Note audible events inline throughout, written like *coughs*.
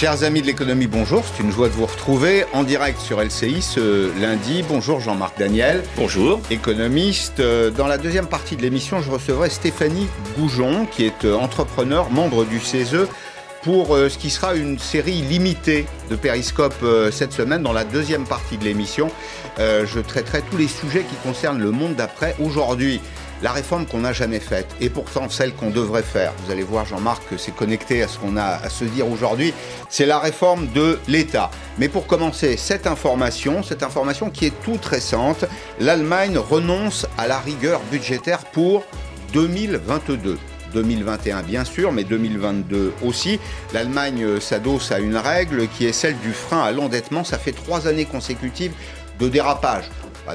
Chers amis de l'économie, bonjour. C'est une joie de vous retrouver en direct sur LCI ce lundi. Bonjour Jean-Marc Daniel. Bonjour. Économiste. Dans la deuxième partie de l'émission, je recevrai Stéphanie Goujon, qui est euh, entrepreneur, membre du CESE, pour euh, ce qui sera une série limitée de Périscope euh, cette semaine. Dans la deuxième partie de l'émission, je traiterai tous les sujets qui concernent le monde d'après. Aujourd'hui, la réforme qu'on n'a jamais faite et pourtant celle qu'on devrait faire. Vous allez voir, Jean-Marc, que c'est connecté à ce qu'on a à se dire aujourd'hui. C'est la réforme de l'État. Mais pour commencer, cette information, cette information qui est toute récente, l'Allemagne renonce à la rigueur budgétaire pour 2022. 2021 bien sûr, mais 2022 aussi. L'Allemagne s'adosse à une règle qui est celle du frein à l'endettement. Ça fait trois années consécutives de dérapage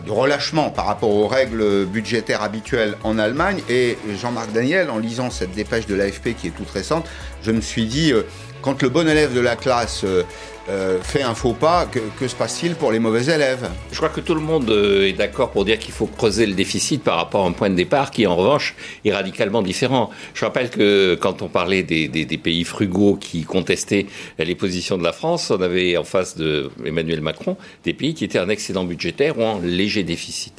de relâchement par rapport aux règles budgétaires habituelles en Allemagne. Et Jean-Marc Daniel, en lisant cette dépêche de l'AFP qui est toute récente, je me suis dit, euh, quand le bon élève de la classe euh, fait un faux pas, que, se passe-t-il pour les mauvais élèves? Je crois que tout le monde euh, est d'accord pour dire qu'il faut creuser le déficit par rapport à un point de départ qui, en revanche, est radicalement différent. Je rappelle que quand on parlait des, pays frugaux qui contestaient les positions de la France, on avait en face de Emmanuel Macron des pays qui étaient en excédent budgétaire ou en léger déficit.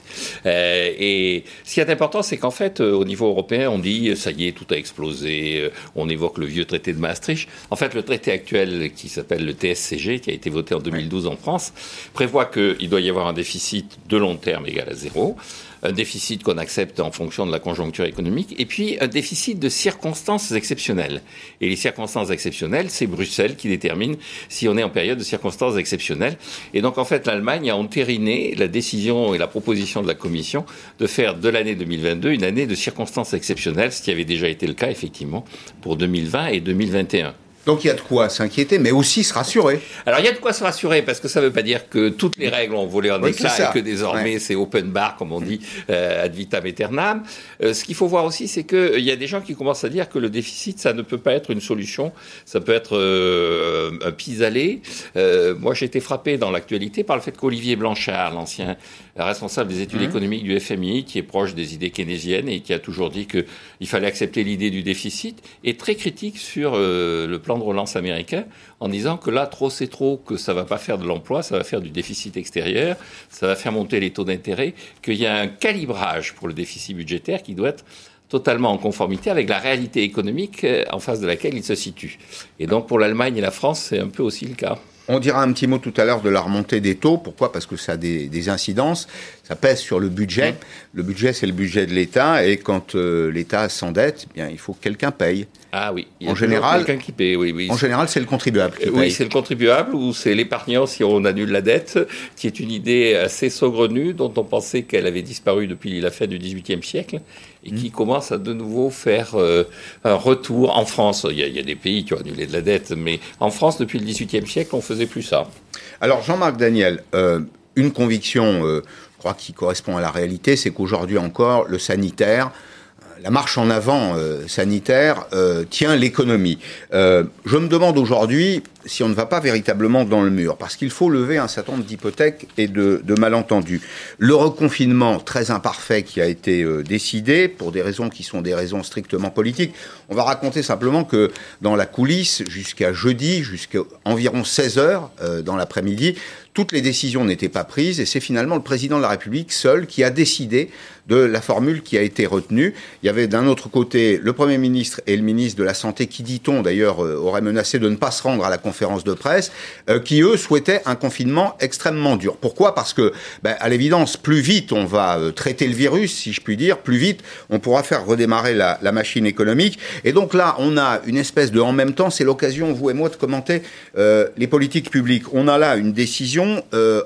Euh, et ce qui est important, c'est qu'en fait, au niveau européen, on dit ça y est, tout a explosé, on évoque le vieux traité de Maastricht. En fait, le traité actuel qui s'appelle le TSC qui a été voté en 2012 en France, prévoit qu'il doit y avoir un déficit de long terme égal à zéro, un déficit qu'on accepte en fonction de la conjoncture économique, et puis un déficit de circonstances exceptionnelles. Et les circonstances exceptionnelles, c'est Bruxelles qui détermine si on est en période de circonstances exceptionnelles. Et donc en fait, l'Allemagne a entériné la décision et la proposition de la Commission de faire de l'année 2022 une année de circonstances exceptionnelles, ce qui avait déjà été le cas effectivement pour 2020 et 2021. Donc il y a de quoi s'inquiéter, mais aussi se rassurer. Alors il y a de quoi se rassurer, parce que ça ne veut pas dire que toutes les règles ont volé en éclat et que désormais c'est open bar, comme on dit, euh, ad vitam aeternam. Euh, ce qu'il faut voir aussi, c'est qu'il euh, y a des gens qui commencent à dire que le déficit, ça ne peut pas être une solution, ça peut être un pis-aller. moi j'ai été frappé dans l'actualité par le fait qu'Olivier Blanchard, l'ancien responsable des études mmh. économiques du FMI, qui est proche des idées keynésiennes et qui a toujours dit qu'il fallait accepter l'idée du déficit, est très critique sur le plan de relance américain en disant que là, trop c'est trop, que ça va pas faire de l'emploi, ça va faire du déficit extérieur, ça va faire monter les taux d'intérêt, qu'il y a un calibrage pour le déficit budgétaire qui doit être totalement en conformité avec la réalité économique euh, en face de laquelle il se situe. Et donc pour l'Allemagne et la France, c'est un peu aussi le cas. On dira un petit mot tout à l'heure de la remontée des taux. Pourquoi? Parce que ça a des, incidences. Ça pèse sur le budget. Le budget, c'est le budget de l'État. Et quand euh, l'État s'endette, eh bien, il faut que quelqu'un paye. Ah oui. Il y a en général, quelqu'un qui paye. Oui, oui. En général, c'est le contribuable. Qui oui, c'est le contribuable ou c'est l'épargnant si on annule la dette, qui est une idée assez saugrenue dont on pensait qu'elle avait disparu depuis la fin du XVIIIe siècle et qui commence à de nouveau faire euh, un retour en France. Il y, a, il y, a, des pays qui ont annulé de la dette, mais en France, depuis le XVIIIe siècle, on faisait plus ça. Alors, Jean-Marc Daniel, euh, une conviction, euh, je crois, qui correspond à la réalité, c'est qu'aujourd'hui encore, le sanitaire, la marche en avant sanitaire tient l'économie. je me demande aujourd'hui, si on ne va pas véritablement dans le mur, parce qu'il faut lever un certain nombre d'hypothèques et de, malentendus. Le reconfinement très imparfait qui a été euh, décidé, pour des raisons qui sont des raisons strictement politiques, on va raconter simplement que dans la coulisse, jusqu'à jeudi, jusqu'à environ 16 heures euh, dans l'après-midi, toutes les décisions n'étaient pas prises et c'est finalement le président de la République seul qui a décidé de la formule qui a été retenue. Il y avait d'un autre côté le Premier ministre et le ministre de la Santé qui, dit-on d'ailleurs, euh, auraient menacé de ne pas se rendre à la conférence de presse, euh, qui eux souhaitaient un confinement extrêmement dur. Pourquoi? Parce que, ben, à l'évidence, plus vite on va euh, traiter le virus, si je puis dire, plus vite on pourra faire redémarrer la, machine économique. Et donc là, on a une espèce de en même temps, c'est l'occasion, vous et moi, de commenter les politiques publiques. On a là une décision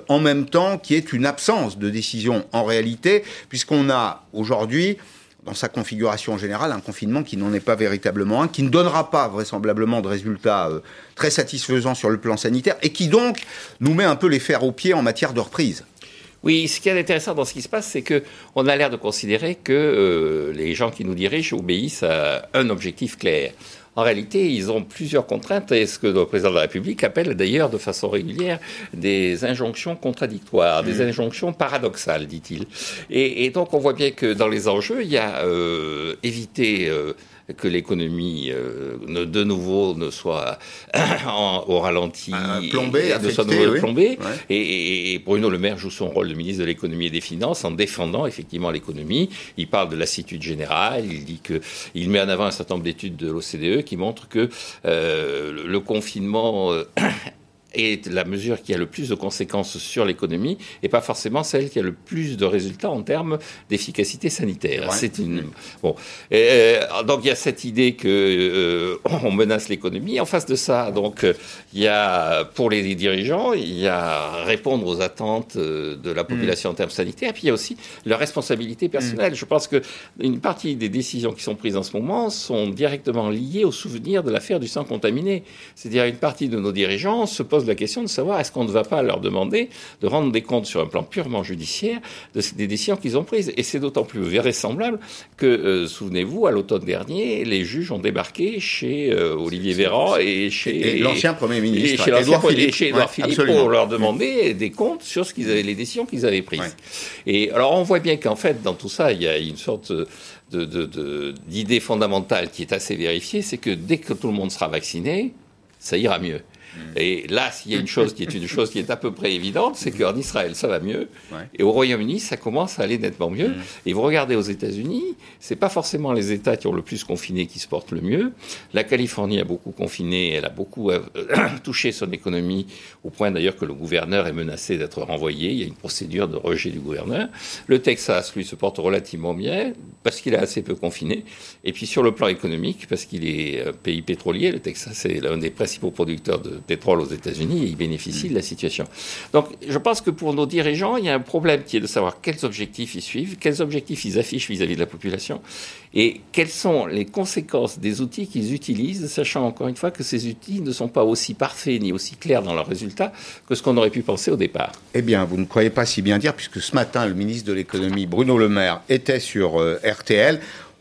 en même temps qui est une absence de décision en réalité, puisqu'on a aujourd'hui dans sa configuration générale, un confinement qui n'en est pas véritablement un, qui ne donnera pas vraisemblablement de résultats euh, très satisfaisants sur le plan sanitaire, et qui donc nous met un peu les fers aux pieds en matière de reprise. Oui, ce qui est intéressant dans ce qui se passe, c'est que on a l'air de considérer que euh, les gens qui nous dirigent obéissent à un objectif clair. En réalité, ils ont plusieurs contraintes, et ce que le président de la République appelle d'ailleurs de façon régulière des injonctions contradictoires, des mmh. injonctions paradoxales, dit-il. Et, donc on voit bien que dans les enjeux, il y a euh, éviter... Euh, que l'économie euh, de nouveau ne soit *coughs* au ralenti, plombé, de soit nouveau plombé. Et, et, Bruno Le Maire joue son rôle de ministre de l'économie et des finances en défendant effectivement l'économie. Il parle de lassitude générale. Il dit que il met en avant un certain nombre d'études de l'OCDE qui montrent que euh, le confinement est la mesure qui a le plus de conséquences sur l'économie et pas forcément celle qui a le plus de résultats en termes d'efficacité sanitaire. C'est une bon. Euh, donc il y a cette idée que euh, on menace l'économie. En face de ça, donc il y a pour les dirigeants, il y a répondre aux attentes euh, de la population en termes sanitaires. Et puis il y a aussi leur responsabilité personnelle. Je pense que une partie des décisions qui sont prises en ce moment sont directement liées au souvenir de l'affaire du sang contaminé. C'est-à-dire une partie de nos dirigeants se pose la question de savoir est-ce qu'on ne va pas leur demander de rendre des comptes sur un plan purement judiciaire de, des décisions qu'ils ont prises? Et c'est d'autant plus vraisemblable que, euh, souvenez-vous, à l'automne dernier, les juges ont débarqué chez euh, Olivier Véran et chez l'ancien Premier ministre, et chez Édouard Philippe, chez Philippe pour leur demander des comptes sur ce qu'ils avaient, les décisions qu'ils avaient prises. Et alors on voit bien qu'en fait, dans tout ça, il y a une sorte d'idée fondamentale qui est assez vérifiée, c'est que dès que tout le monde sera vacciné, ça ira mieux. Et là, s'il y a une chose qui est une chose qui est à peu près évidente, c'est qu'en Israël, ça va mieux. Et au Royaume-Uni, ça commence à aller nettement mieux. Mm. Et vous regardez aux États-Unis, c'est pas forcément les États qui ont le plus confiné qui se portent le mieux. La Californie a beaucoup confiné, elle a beaucoup euh, *coughs* touché son économie, au point d'ailleurs que le gouverneur est menacé d'être renvoyé. Il y a une procédure de rejet du gouverneur. Le Texas, lui, se porte relativement bien parce qu'il a assez peu confiné. Et puis sur le plan économique, parce qu'il est un pays pétrolier, le Texas est l'un des principaux producteurs de pétrole aux États-Unis et ils bénéficient de la situation. Donc je pense que pour nos dirigeants, il y a un problème qui est de savoir quels objectifs ils suivent, quels objectifs ils affichent vis-à-vis de la population et quelles sont les conséquences des outils qu'ils utilisent, sachant encore une fois que ces outils ne sont pas aussi parfaits ni aussi clairs dans leurs résultats que ce qu'on aurait pu penser au départ. Eh bien, vous ne croyez pas si bien dire, puisque ce matin, le ministre de l'économie, Bruno Le Maire, était sur euh, RTL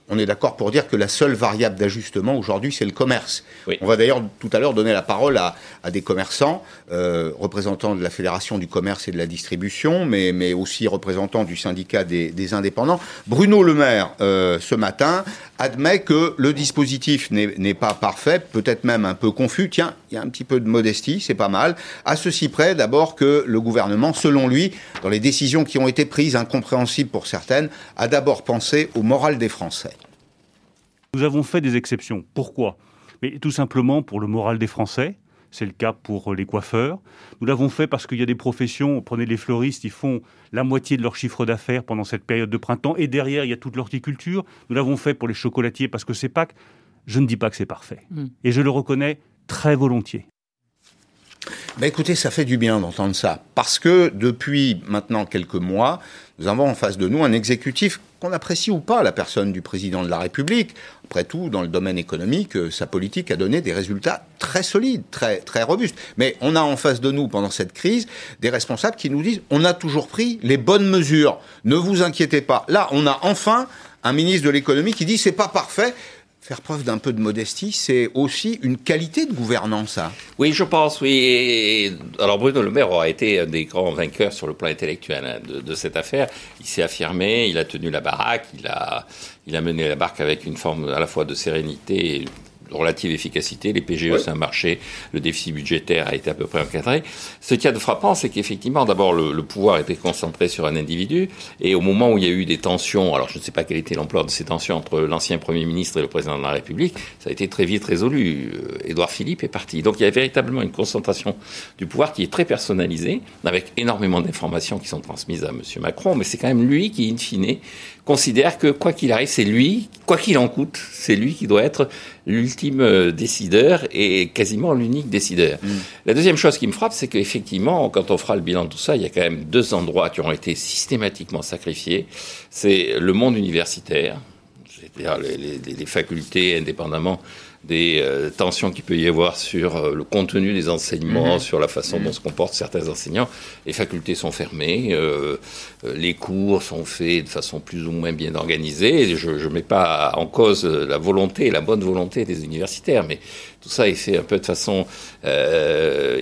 on est d'accord pour dire que la seule variable d'ajustement aujourd'hui, c'est le commerce. On va d'ailleurs tout à l'heure donner la parole à, des commerçants, euh, représentants de la Fédération du commerce et de la distribution, mais, mais aussi représentants du syndicat des, indépendants. Bruno Le Maire, euh, ce matin, admet que le dispositif n'est pas parfait, peut-être même un peu confus. Tiens, il y a un petit peu de modestie, c'est pas mal. À ceci près, d'abord, que le gouvernement, selon lui, dans les décisions qui ont été prises, incompréhensibles pour certaines, a d'abord pensé au moral des Français. Nous avons fait des exceptions. Pourquoi? Mais tout simplement pour le moral des Français. C'est le cas pour les coiffeurs. Nous l'avons fait parce qu'il y a des professions, prenez les fleuristes, ils font la moitié de leur chiffre d'affaires pendant cette période de printemps. Et derrière, il y a toute l'horticulture. Nous l'avons fait pour les chocolatiers parce que c'est Pâques. Je ne dis pas que c'est parfait. Hmm. Et je le reconnais très volontiers. Ben écoutez, ça fait du bien d'entendre ça. Parce que depuis maintenant quelques mois, nous avons en face de nous un exécutif qu'on apprécie ou pas la personne du président de la République. Après tout, dans le domaine économique, euh, sa politique a donné des résultats très solides, très, très robustes. Mais on a en face de nous, pendant cette crise, des responsables qui nous disent on a toujours pris les bonnes mesures. Ne vous inquiétez pas. Là, on a enfin un ministre de l'économie qui dit c'est pas parfait faire preuve d'un peu de modestie, c'est aussi une qualité de gouvernance, ça. Oui, je pense, oui. alors Bruno Le Maire aura été un des grands vainqueurs sur le plan intellectuel hein, de, cette affaire. Il s'est affirmé, il a tenu la baraque, il a, il a mené la barque avec une forme à la fois de sérénité relative efficacité. Les PGE, c'est un marché. Le déficit budgétaire a été à peu près encadré. Ce qui est de frappant, c'est qu'effectivement, d'abord, le, pouvoir était concentré sur un individu. Et au moment où il y a eu des tensions, alors je ne sais pas quel était l'ampleur de ces tensions entre l'ancien Premier ministre et le président de la République, ça a été très vite résolu. Euh, Édouard Philippe est parti. Donc il y a véritablement une concentration du pouvoir qui est très personnalisée, avec énormément d'informations qui sont transmises à M. Macron. Mais c'est quand même lui qui, in fine, considère que quoi qu'il arrive, c'est lui, quoi qu'il en coûte, c'est lui qui doit être l'ultime euh, décideur et quasiment l'unique décideur. Mm. La deuxième chose qui me frappe, c'est qu'effectivement, quand on fera le bilan de tout ça, il y a quand même deux endroits qui ont été systématiquement sacrifiés. C'est le monde universitaire, c'est-à-dire les, facultés, indépendamment des euh, tensions qu'il peut y avoir sur euh, le contenu des enseignements, mhm. sur la façon dont mhm. se comportent certains enseignants. Les facultés sont fermées, euh, les cours sont faits de façon plus ou moins bien organisée. Je ne mets pas en cause la volonté, la bonne volonté des universitaires, mais tout ça est fait un peu de façon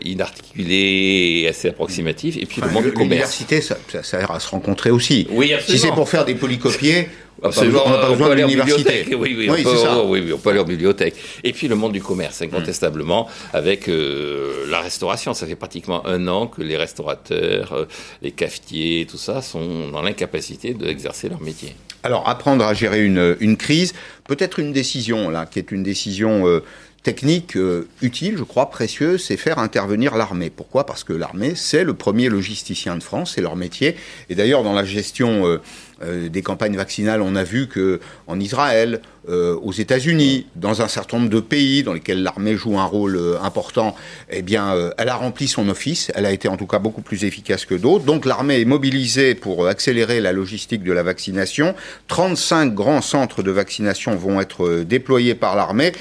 inarticulée et assez approximative. Et puis le monde du commerce. L'université, ça, ça, sert à se rencontrer aussi. Oui, Si c'est pour faire des polycopiés, Absolument, on n'a pas besoin, de bibliothèque. Oui, oui, oui, on oui, on peut aller en bibliothèque. Et puis le monde du commerce, incontestablement, avec euh, la restauration. Ça fait pratiquement un an que les restaurateurs, euh, les cafetiers, tout ça, sont dans l'incapacité d'exercer leur métier. Alors, apprendre à gérer une, une crise, peut-être une décision, là, qui est une décision... Euh, technique utile, je crois, précieuse, c'est faire intervenir l'armée. Pourquoi? Parce que l'armée, c'est le premier logisticien de France, c'est leur métier. Et d'ailleurs, dans la gestion euh, des campagnes vaccinales, on a vu que en Israël, euh, aux États-Unis, dans un certain nombre de pays dans lesquels l'armée joue un rôle euh, important, eh bien, elle a rempli son office. Elle a été en tout cas beaucoup plus efficace que d'autres. Donc, l'armée est mobilisée pour accélérer la logistique de la vaccination. 35 grands centres de vaccination vont être déployés par l'armée.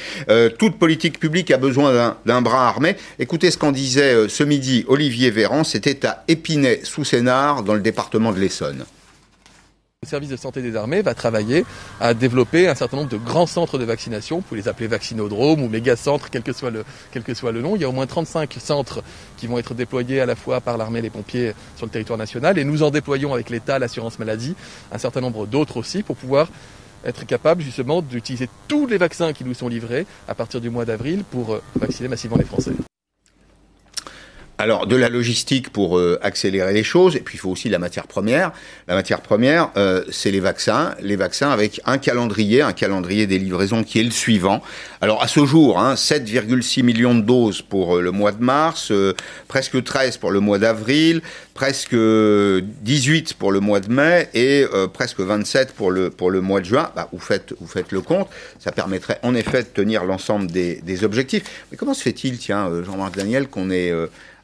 toute politique publique a besoin d'un bras armé. Écoutez ce qu'en disait ce midi Olivier Véran. C'était à Épinay-sous-Sénard, dans le département de l'Essonne. Le service de santé des armées va travailler à développer un certain nombre de grands centres de vaccination, vous pouvez les appeler vaccinodromes ou méga-centres, quel, que soit le, quel que soit le nom. Il y a au moins 35 centres qui vont être déployés à la fois par l'armée et les pompiers sur le territoire national et nous en déployons avec l'État, l'assurance maladie, un certain nombre d'autres aussi pour pouvoir être capable justement d'utiliser tous les vaccins qui nous sont livrés à partir du mois d'avril pour euh, vacciner massivement les Français. Alors de la logistique pour euh, accélérer les choses, et puis il faut aussi la matière première. La matière première, euh, c'est les vaccins. Les vaccins avec un calendrier, un calendrier des livraisons qui est le suivant. Alors à ce jour, hein, 7,6 millions de doses pour euh, le mois de mars, presque 13 pour le mois d'avril, presque 18 pour le mois de mai et presque 27 pour le, pour le mois de juin. Bah, vous, faites, vous faites le compte. Ça permettrait en effet de tenir l'ensemble des, des objectifs. Mais comment se fait-il, tiens, Jean-Marc Daniel, qu'on ait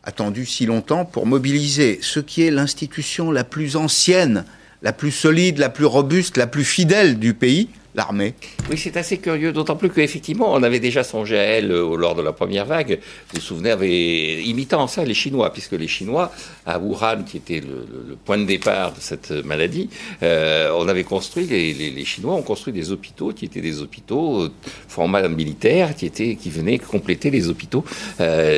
attendu si longtemps pour mobiliser ce qui est l'institution la plus ancienne, la plus solide, la plus robuste, la plus fidèle du pays, l'armée. Oui, c'est assez curieux, d'autant plus qu'effectivement, on avait déjà songé à elle euh, lors de la première vague. Vous vous souvenez, imitant ça les Chinois, puisque les Chinois, à Wuhan, qui était le, point de départ de cette maladie, euh, on avait construit, les, Chinois ont construit des hôpitaux qui étaient des hôpitaux euh, format militaire, qui, étaient, qui venaient compléter les hôpitaux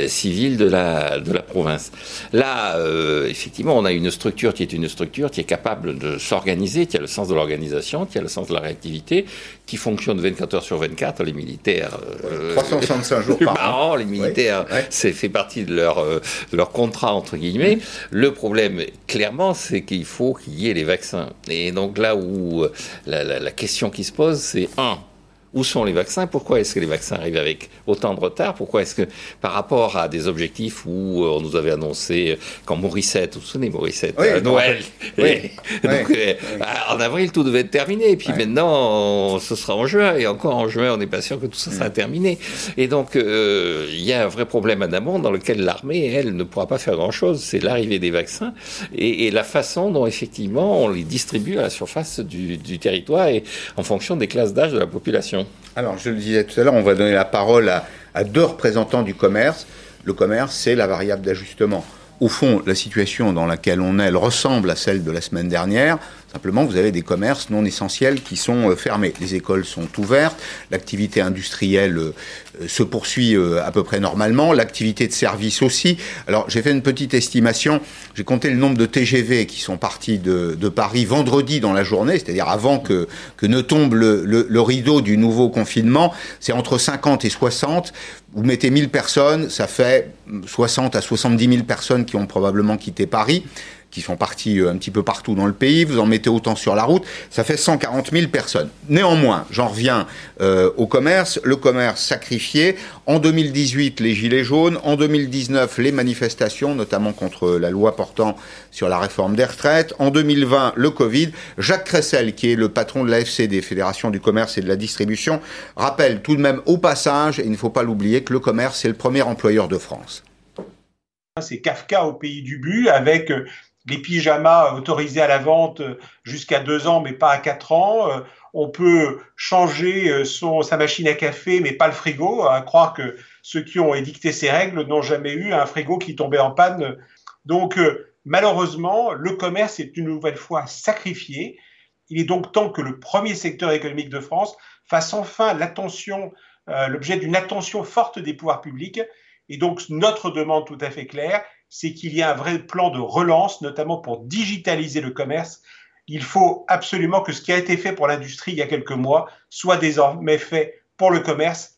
civils de la, de la province. Là, effectivement, on a une structure qui est une structure qui est capable de s'organiser, qui a le sens de l'organisation, qui a le sens de la réactivité, qui fonctionnent 24 heures sur 24. Les militaires. 365 euh, jours par *laughs* an. Les militaires, c'est fait partie de leur, euh, leur contrat, entre guillemets. Le problème, clairement, c'est qu'il faut qu'il y ait les vaccins. Et donc là où euh, la, la question qui se pose, c'est un, où sont les vaccins Pourquoi est-ce que les vaccins arrivent avec autant de retard Pourquoi est-ce que, par rapport à des objectifs où euh, on nous avait annoncé, euh, quand Morissette, vous vous souvenez Morissette, oui, Noël, *laughs* donc, euh, en avril tout devait être terminé, et puis maintenant ce sera en juin, et encore en juin on n'est pas sûr que tout ça sera terminé. Et donc il y a un vrai problème à amont dans lequel l'armée, elle, ne pourra pas faire grand-chose, c'est l'arrivée des vaccins et, la façon dont effectivement on les distribue à la surface du, du territoire et en fonction des classes d'âge de la population. Alors, je le disais tout à l'heure, on va donner la parole à, deux représentants du commerce. Le commerce, c'est la variable d'ajustement. Au fond, la situation dans laquelle on est, elle ressemble à celle de la semaine dernière. Simplement, vous avez des commerces non essentiels qui sont euh, fermés. Les écoles sont ouvertes, l'activité industrielle euh, se poursuit euh, à peu près normalement, l'activité de service aussi. Alors, j'ai fait une petite estimation. J'ai compté le nombre de TGV qui sont partis de, Paris vendredi dans la journée, c'est-à-dire avant que, que ne tombe le, le rideau du nouveau confinement. C'est entre 50 et 60. Vous mettez 1000 personnes, ça fait 60 à 70 000 personnes qui ont probablement quitté Paris qui sont partis euh, un petit peu partout dans le pays, vous en mettez autant sur la route, ça fait 140 000 personnes. Néanmoins, j'en reviens euh, au commerce, le commerce sacrifié. En 2018, les gilets jaunes, en 2019, les manifestations, notamment contre la loi portant sur la réforme des retraites, en 2020, le Covid. Jacques Cressel, qui est le patron de la FCD, Fédération du commerce et de la distribution, rappelle tout de même au passage, et il ne faut pas l'oublier, que le commerce est le premier employeur de France. C'est Kafka au pays du but avec euh, les pyjamas autorisés à la vente jusqu'à deux ans, mais pas à quatre ans. Euh, on peut changer euh, son, sa machine à café, mais pas le frigo. À croire que ceux qui ont édicté ces règles n'ont jamais eu un frigo qui tombait en panne. Donc, euh, malheureusement, le commerce est une nouvelle fois sacrifié. Il est donc temps que le premier secteur économique de France fasse enfin l'attention, l'objet d'une attention forte des pouvoirs publics. Et donc, notre demande tout à fait claire, c'est qu'il y a un vrai plan de relance, notamment pour digitaliser le commerce. Il faut absolument que ce qui a été fait pour l'industrie il y a quelques mois soit désormais fait pour le commerce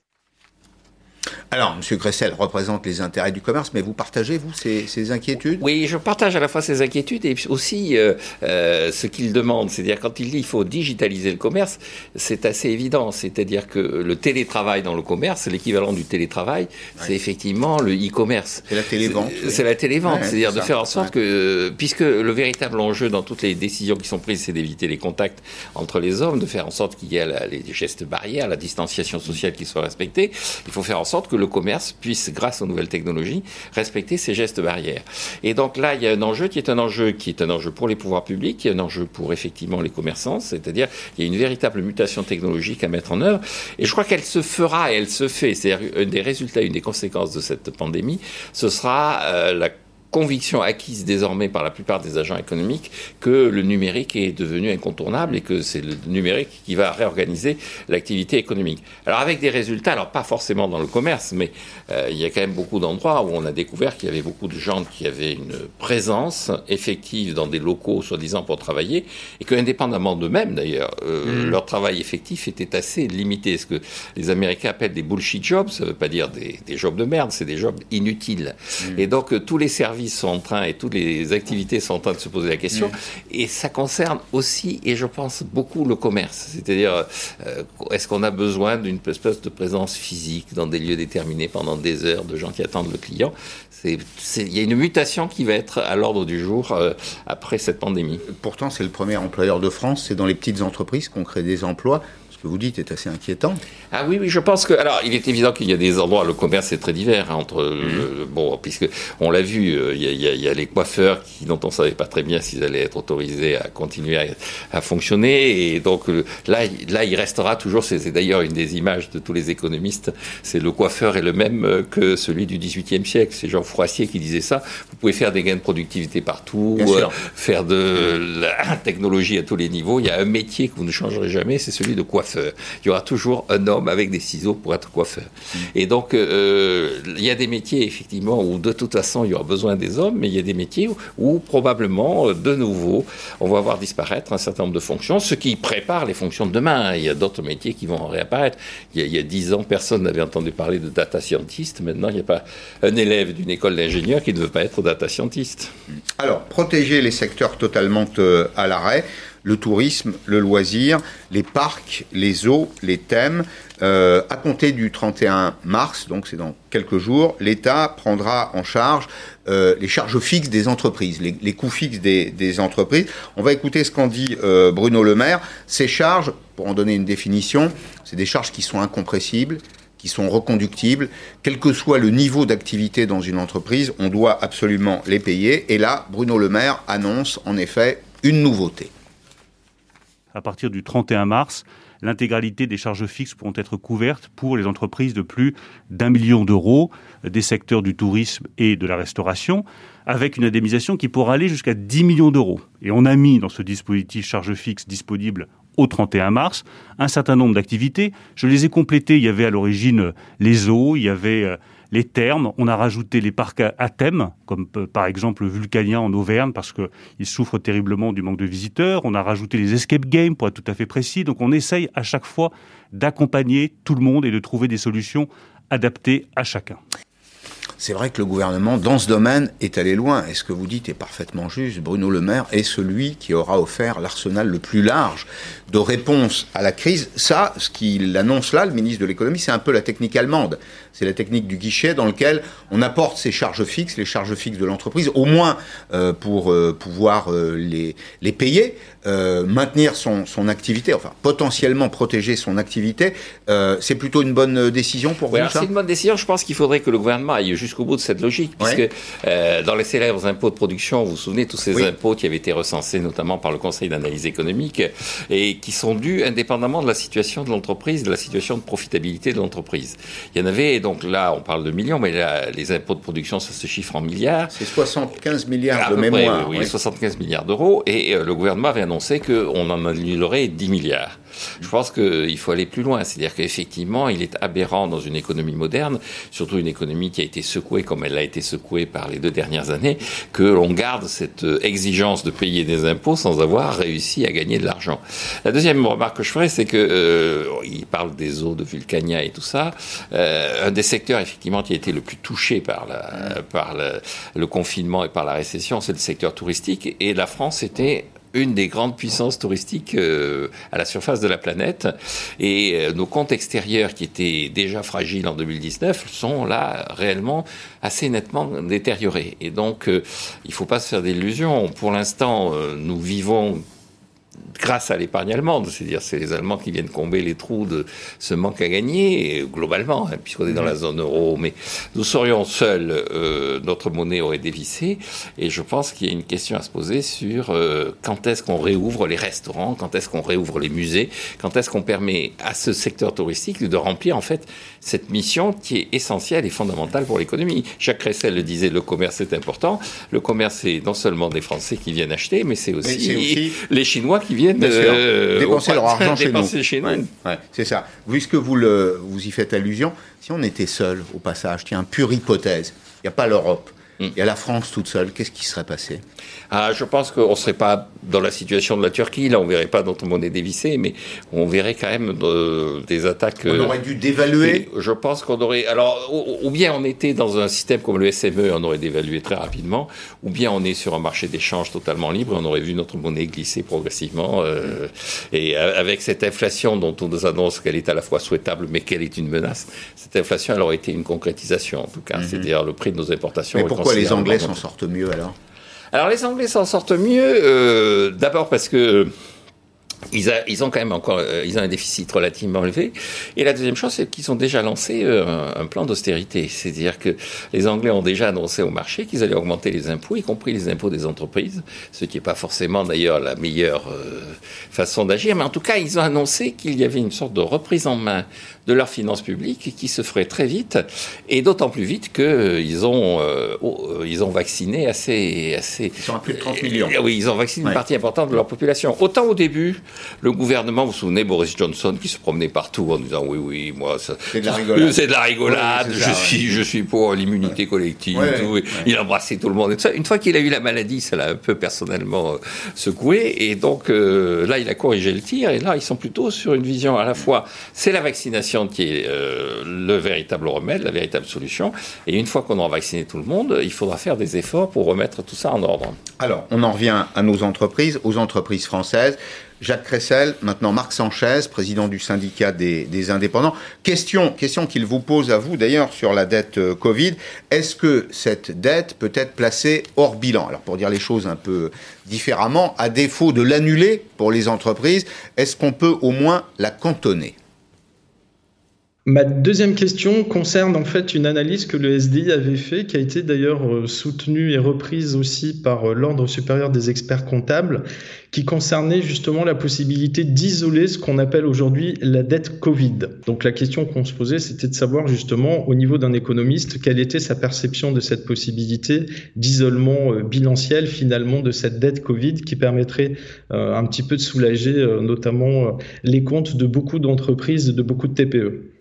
alors, M. Gressel représente les intérêts du commerce, mais vous partagez, vous, ces, inquiétudes? Oui, je partage à la fois ces inquiétudes et aussi euh, euh, ce qu'il demande. C'est-à-dire, quand il dit qu'il faut digitaliser le commerce, c'est assez évident. C'est-à-dire que le télétravail dans le commerce, l'équivalent du télétravail, c'est effectivement le e-commerce. C'est la télévente. C'est la télévente. C'est-à-dire de faire en sorte que, puisque le véritable enjeu dans toutes les décisions qui sont prises, c'est d'éviter les contacts entre les hommes, de faire en sorte qu'il y ait les gestes barrières, la distanciation sociale qui soit respectée, il faut faire en sorte que le commerce puisse, grâce aux nouvelles technologies, respecter ces gestes barrières. Et donc là, il y a un enjeu qui est un enjeu qui est un enjeu pour les pouvoirs publics, un enjeu pour effectivement les commerçants, c'est-à-dire il y a une véritable mutation technologique à mettre en œuvre. Et je crois qu'elle se fera et elle se fait. C'est-à-dire un des résultats, une des conséquences de cette pandémie, ce sera euh, la conviction acquise désormais par la plupart des agents économiques que le numérique est devenu incontournable et que c'est le numérique qui va réorganiser l'activité économique. Alors avec des résultats, alors pas forcément dans le commerce, mais euh, il y a quand même beaucoup d'endroits où on a découvert qu'il y avait beaucoup de gens qui avaient une présence effective dans des locaux soi-disant pour travailler et que indépendamment d'eux-mêmes d'ailleurs, euh, mmh. leur travail effectif était assez limité. Ce que les Américains appellent des bullshit jobs, ça ne veut pas dire des, jobs de merde, c'est des jobs inutiles. Mmh. Et donc tous les services sont en train et toutes les activités sont en train de se poser la question. Et ça concerne aussi, et je pense beaucoup, le commerce. C'est-à-dire, euh, est-ce qu'on a besoin d'une espèce de présence physique dans des lieux déterminés pendant des heures de gens qui attendent le client? Il y a une mutation qui va être à l'ordre du jour euh, après cette pandémie. Pourtant, c'est le premier employeur de France. C'est dans les petites entreprises qu'on crée des emplois que vous dites est assez inquiétant. Ah oui, oui, je pense que. Alors, il est évident qu'il y a des endroits, le commerce est très divers, hein, entre. Mhm. bon, puisque on l'a vu, euh, il y, a, les coiffeurs qui, dont on ne savait pas très bien s'ils allaient être autorisés à continuer à, fonctionner. Et donc, euh, là, là, il restera toujours, c'est d'ailleurs une des images de tous les économistes, c'est le coiffeur est le même euh, que celui du XVIIIe siècle. C'est Jean Froissier qui disait ça. Vous pouvez faire des gains de productivité partout, faire de la technologie à tous les niveaux. Il y a un métier que vous ne changerez jamais, c'est celui de coiffeur. Il y aura toujours un homme avec des ciseaux pour être coiffeur. Mm. Et donc, euh, il y a des métiers, effectivement, où de toute façon, il y aura besoin des hommes, mais il y a des métiers où, probablement, de nouveau, on va voir disparaître un certain nombre de fonctions, ce qui prépare les fonctions de demain. Il y a d'autres métiers qui vont réapparaître. Il y a dix ans, personne n'avait entendu parler de data scientist. Maintenant, il n'y a pas un élève d'une école d'ingénieur qui ne veut pas être data scientist. Alors, protéger les secteurs totalement euh, à l'arrêt le tourisme, le loisir, les parcs, les eaux, les thèmes. Euh, à compter du 31 mars, donc c'est dans quelques jours, l'État prendra en charge euh, les charges fixes des entreprises, les, coûts fixes des, entreprises. On va écouter ce qu'en dit euh, Bruno Le Maire. Ces charges, pour en donner une définition, c'est des charges qui sont incompressibles, qui sont reconductibles. Quel que soit le niveau d'activité dans une entreprise, on doit absolument les payer. Et là, Bruno Le Maire annonce en effet une nouveauté à partir du 31 mars, l'intégralité des charges fixes pourront être couvertes pour les entreprises de plus d'un million d'euros des secteurs du tourisme et de la restauration, avec une indemnisation qui pourra aller jusqu'à 10 millions d'euros. Et on a mis dans ce dispositif charges fixes disponibles au 31 mars un certain nombre d'activités. Je les ai complétées. Il y avait à l'origine les eaux, il y avait euh, les termes. On a rajouté les parcs à, thème, comme euh, par exemple le Vulcanien en Auvergne, parce qu'il souffre terriblement du manque de visiteurs. On a rajouté les escape games, pour être tout à fait précis. Donc on essaye à chaque fois d'accompagner tout le monde et de trouver des solutions adaptées à chacun c'est vrai que le gouvernement, dans ce domaine, est allé loin. Et ce que vous dites est parfaitement juste. Bruno Le Maire est celui qui aura offert l'arsenal le plus large de réponse à la crise. Ça, ce qu'il annonce là, le ministre de l'économie, c'est un peu la technique allemande. C'est la technique du guichet dans lequel on apporte ses charges fixes, les charges fixes de l'entreprise, au moins euh, pour euh, pouvoir euh, les, les payer, maintenir son, son activité, enfin potentiellement protéger son activité. c'est plutôt une bonne décision pour vous, C'est une bonne décision. Je pense qu'il faudrait que le gouvernement aille jusqu'au bout de cette logique, puisque dans les célèbres impôts de production, vous vous souvenez, tous ces impôts qui avaient été recensés notamment par le Conseil d'analyse économique et qui sont dus indépendamment de la situation de l'entreprise, de la situation de profitabilité de l'entreprise. Il y en avait donc là, on parle de millions, mais les impôts de production, ça se chiffre en milliards. C'est 75 milliards de mémoire. oui, 75 milliards d'euros. Et euh, le gouvernement avait annoncé qu'on en annulerait 10 milliards. Je pense qu'il faut aller plus loin. C'est-à-dire qu'effectivement, il est aberrant dans une économie moderne, surtout une économie qui a été secouée comme elle a été secouée par les deux dernières années, que l'on garde cette euh, exigence de payer des impôts sans avoir réussi à gagner de l'argent. La deuxième remarque que je ferai, c'est que euh, il parle des eaux de Vulcania et tout ça. Euh, un des secteurs effectivement qui a été le plus touché par, la, par le, le confinement et par la récession, c'est le secteur touristique. Et la France était une des grandes puissances touristiques euh, à la surface de la planète. Et euh, nos comptes extérieurs, qui étaient déjà fragiles en 2019, sont là réellement assez nettement détériorés. Et donc, euh, il ne faut pas se faire d'illusions. Pour l'instant, nous vivons grâce à l'épargne allemande, c'est-à-dire c'est les Allemands qui viennent combler les trous de ce manque à gagner, globalement, hein, puisqu'on est dans la zone euro, mais nous serions seuls, euh, notre monnaie aurait dévissé, et je pense qu'il y a une question à se poser sur euh, quand est-ce qu'on réouvre les restaurants, quand est-ce qu'on réouvre les musées, quand est-ce qu'on permet à ce secteur touristique de remplir en fait cette mission qui est essentielle et fondamentale pour l'économie. Jacques Cressel le disait, le commerce est important, le commerce c'est non seulement des Français qui viennent acheter, mais c'est aussi, aussi, les Chinois qui viennent euh, dépenser leur argent chez nous. Chez nous. Ouais, c'est ça. Puisque vous, le, vous y faites allusion, si on était seul, au passage, tiens, pure hypothèse, il n'y a pas l'Europe, il y a la France toute seule, qu'est-ce qui serait passé? Ah, Je pense qu'on ne serait pas dans la situation de la Turquie, là on ne verrait pas notre monnaie dévissée, mais on verrait quand même des attaques... On aurait dû dévaluer. Je pense qu'on aurait... Alors, ou, bien on était dans un système comme le SME, on aurait dévalué très rapidement, ou bien on est sur un marché d'échange totalement libre, et on aurait vu notre monnaie glisser progressivement. Euh, et avec cette inflation dont on nous annonce qu'elle est à la fois souhaitable, mais qu'elle est une menace, cette inflation, elle aurait été une concrétisation en tout cas, mhm. c'est-à-dire le prix de nos importations pourquoi les Anglais s'en sortent mieux alors? Alors les Anglais s'en sortent mieux, euh, d'abord parce que ils, ils, ont quand même encore euh, ils ont un déficit relativement élevé. Et la deuxième chose, c'est qu'ils ont déjà lancé euh, un, plan d'austérité. C'est-à-dire que les Anglais ont déjà annoncé au marché qu'ils allaient augmenter les impôts, y compris les impôts des entreprises, ce qui n'est pas forcément d'ailleurs la meilleure euh, façon d'agir. Mais en tout cas, ils ont annoncé qu'il y avait une sorte de reprise en main de leurs finances publiques qui se ferait très vite, et d'autant plus vite qu'ils ont, ils ont vacciné assez... assez ils sont à plus de 30 millions. oui, ils ont vacciné une partie importante de leur population. Autant au début, le gouvernement, vous vous souvenez, Boris Johnson qui se promenait partout en disant oui, oui, moi, c'est de la rigolade. C'est de la rigolade. je, suis, je suis pour l'immunité collective. Il embrassait tout le monde. Et ça. Une fois qu'il a eu la maladie, ça l'a un peu personnellement euh, secoué. Et donc euh, là, il a corrigé le tir. Et là, ils sont plutôt sur une vision à la fois, c'est la vaccination qui est euh, le véritable remède, la véritable solution. Et une fois qu'on aura vacciné tout le monde, il faudra faire des efforts pour remettre tout ça en ordre. Alors, on en revient à nos entreprises, aux entreprises françaises. Jacques Cressel, maintenant Marc Sanchez, président du syndicat des, indépendants. Question, question qu'il vous pose à vous d'ailleurs sur la dette euh, Covid. Est-ce que cette dette peut être placée hors bilan? Alors pour dire les choses un peu différemment, à défaut de l'annuler pour les entreprises, est-ce qu'on peut au moins la cantonner? Ma deuxième question concerne en fait une analyse que le SDI avait fait, qui a été d'ailleurs euh, soutenue et reprise aussi par euh, l'Ordre supérieur des experts comptables, qui concernait justement la possibilité d'isoler ce qu'on appelle aujourd'hui la dette Covid. Donc la question qu'on se posait, c'était de savoir justement au niveau d'un économiste quelle était sa perception de cette possibilité d'isolement euh, bilanciel finalement de cette dette Covid qui permettrait un petit peu de soulager notamment les comptes de beaucoup d'entreprises, de beaucoup de TPE.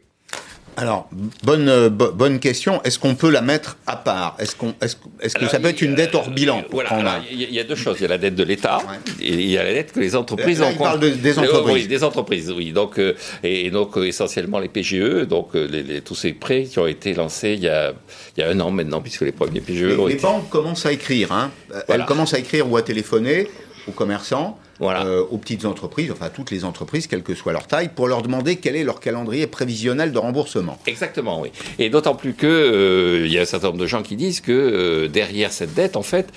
Alors, bonne, euh, bonne question. Est-ce qu'on peut la mettre à part? Est-ce qu'on, est-ce, est-ce que ça peut être une dette hors bilan Voilà. Il y, a deux choses. Il y a la dette de l'État et il y a la dette que les entreprises ont. parle des entreprises. Oui, des entreprises. Oui. Donc, euh, et, donc euh, essentiellement les PGE. Donc, les, tous ces prêts qui ont été lancés il y a, il y a un an maintenant, puisque les premiers PGE. Les, ont les banques commencent à écrire. Hein. Elles commencent à écrire ou à téléphoner aux commerçants euh, aux petites entreprises, enfin toutes les entreprises, quelle que soit leur taille, pour leur demander quel est leur calendrier prévisionnel de remboursement. Exactement, oui. Et d'autant plus que euh, il y a un certain nombre de gens qui disent que euh, derrière cette dette, en fait,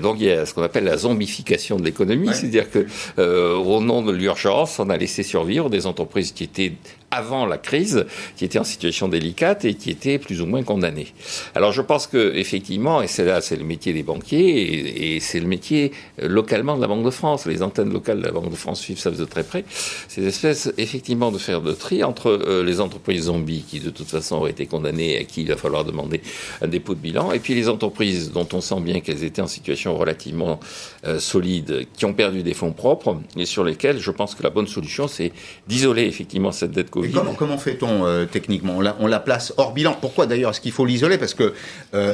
donc il y a ce qu'on appelle la zombification de l'économie, c'est-à-dire que au nom de l'urgence, on a laissé survivre des entreprises qui étaient avant la crise, qui étaient en situation délicate et qui étaient plus ou moins condamnées. Alors je pense que effectivement, et c'est là, c'est le métier des banquiers et, et c'est le métier localement de la Banque de France. Les les antennes locales de la Banque de France suivent ça de très près, c'est espèce effectivement de faire de tri entre euh, les entreprises zombies qui de toute façon auraient été condamnées et à qui il va falloir demander un dépôt de bilan, et puis les entreprises dont on sent bien qu'elles étaient en situation relativement euh, solide, qui ont perdu des fonds propres et sur lesquels je pense que la bonne solution c'est d'isoler effectivement cette dette Covid. comment, comment fait-on euh, techniquement? On la, on la, place hors bilan. Pourquoi d'ailleurs est-ce qu'il faut l'isoler? Parce que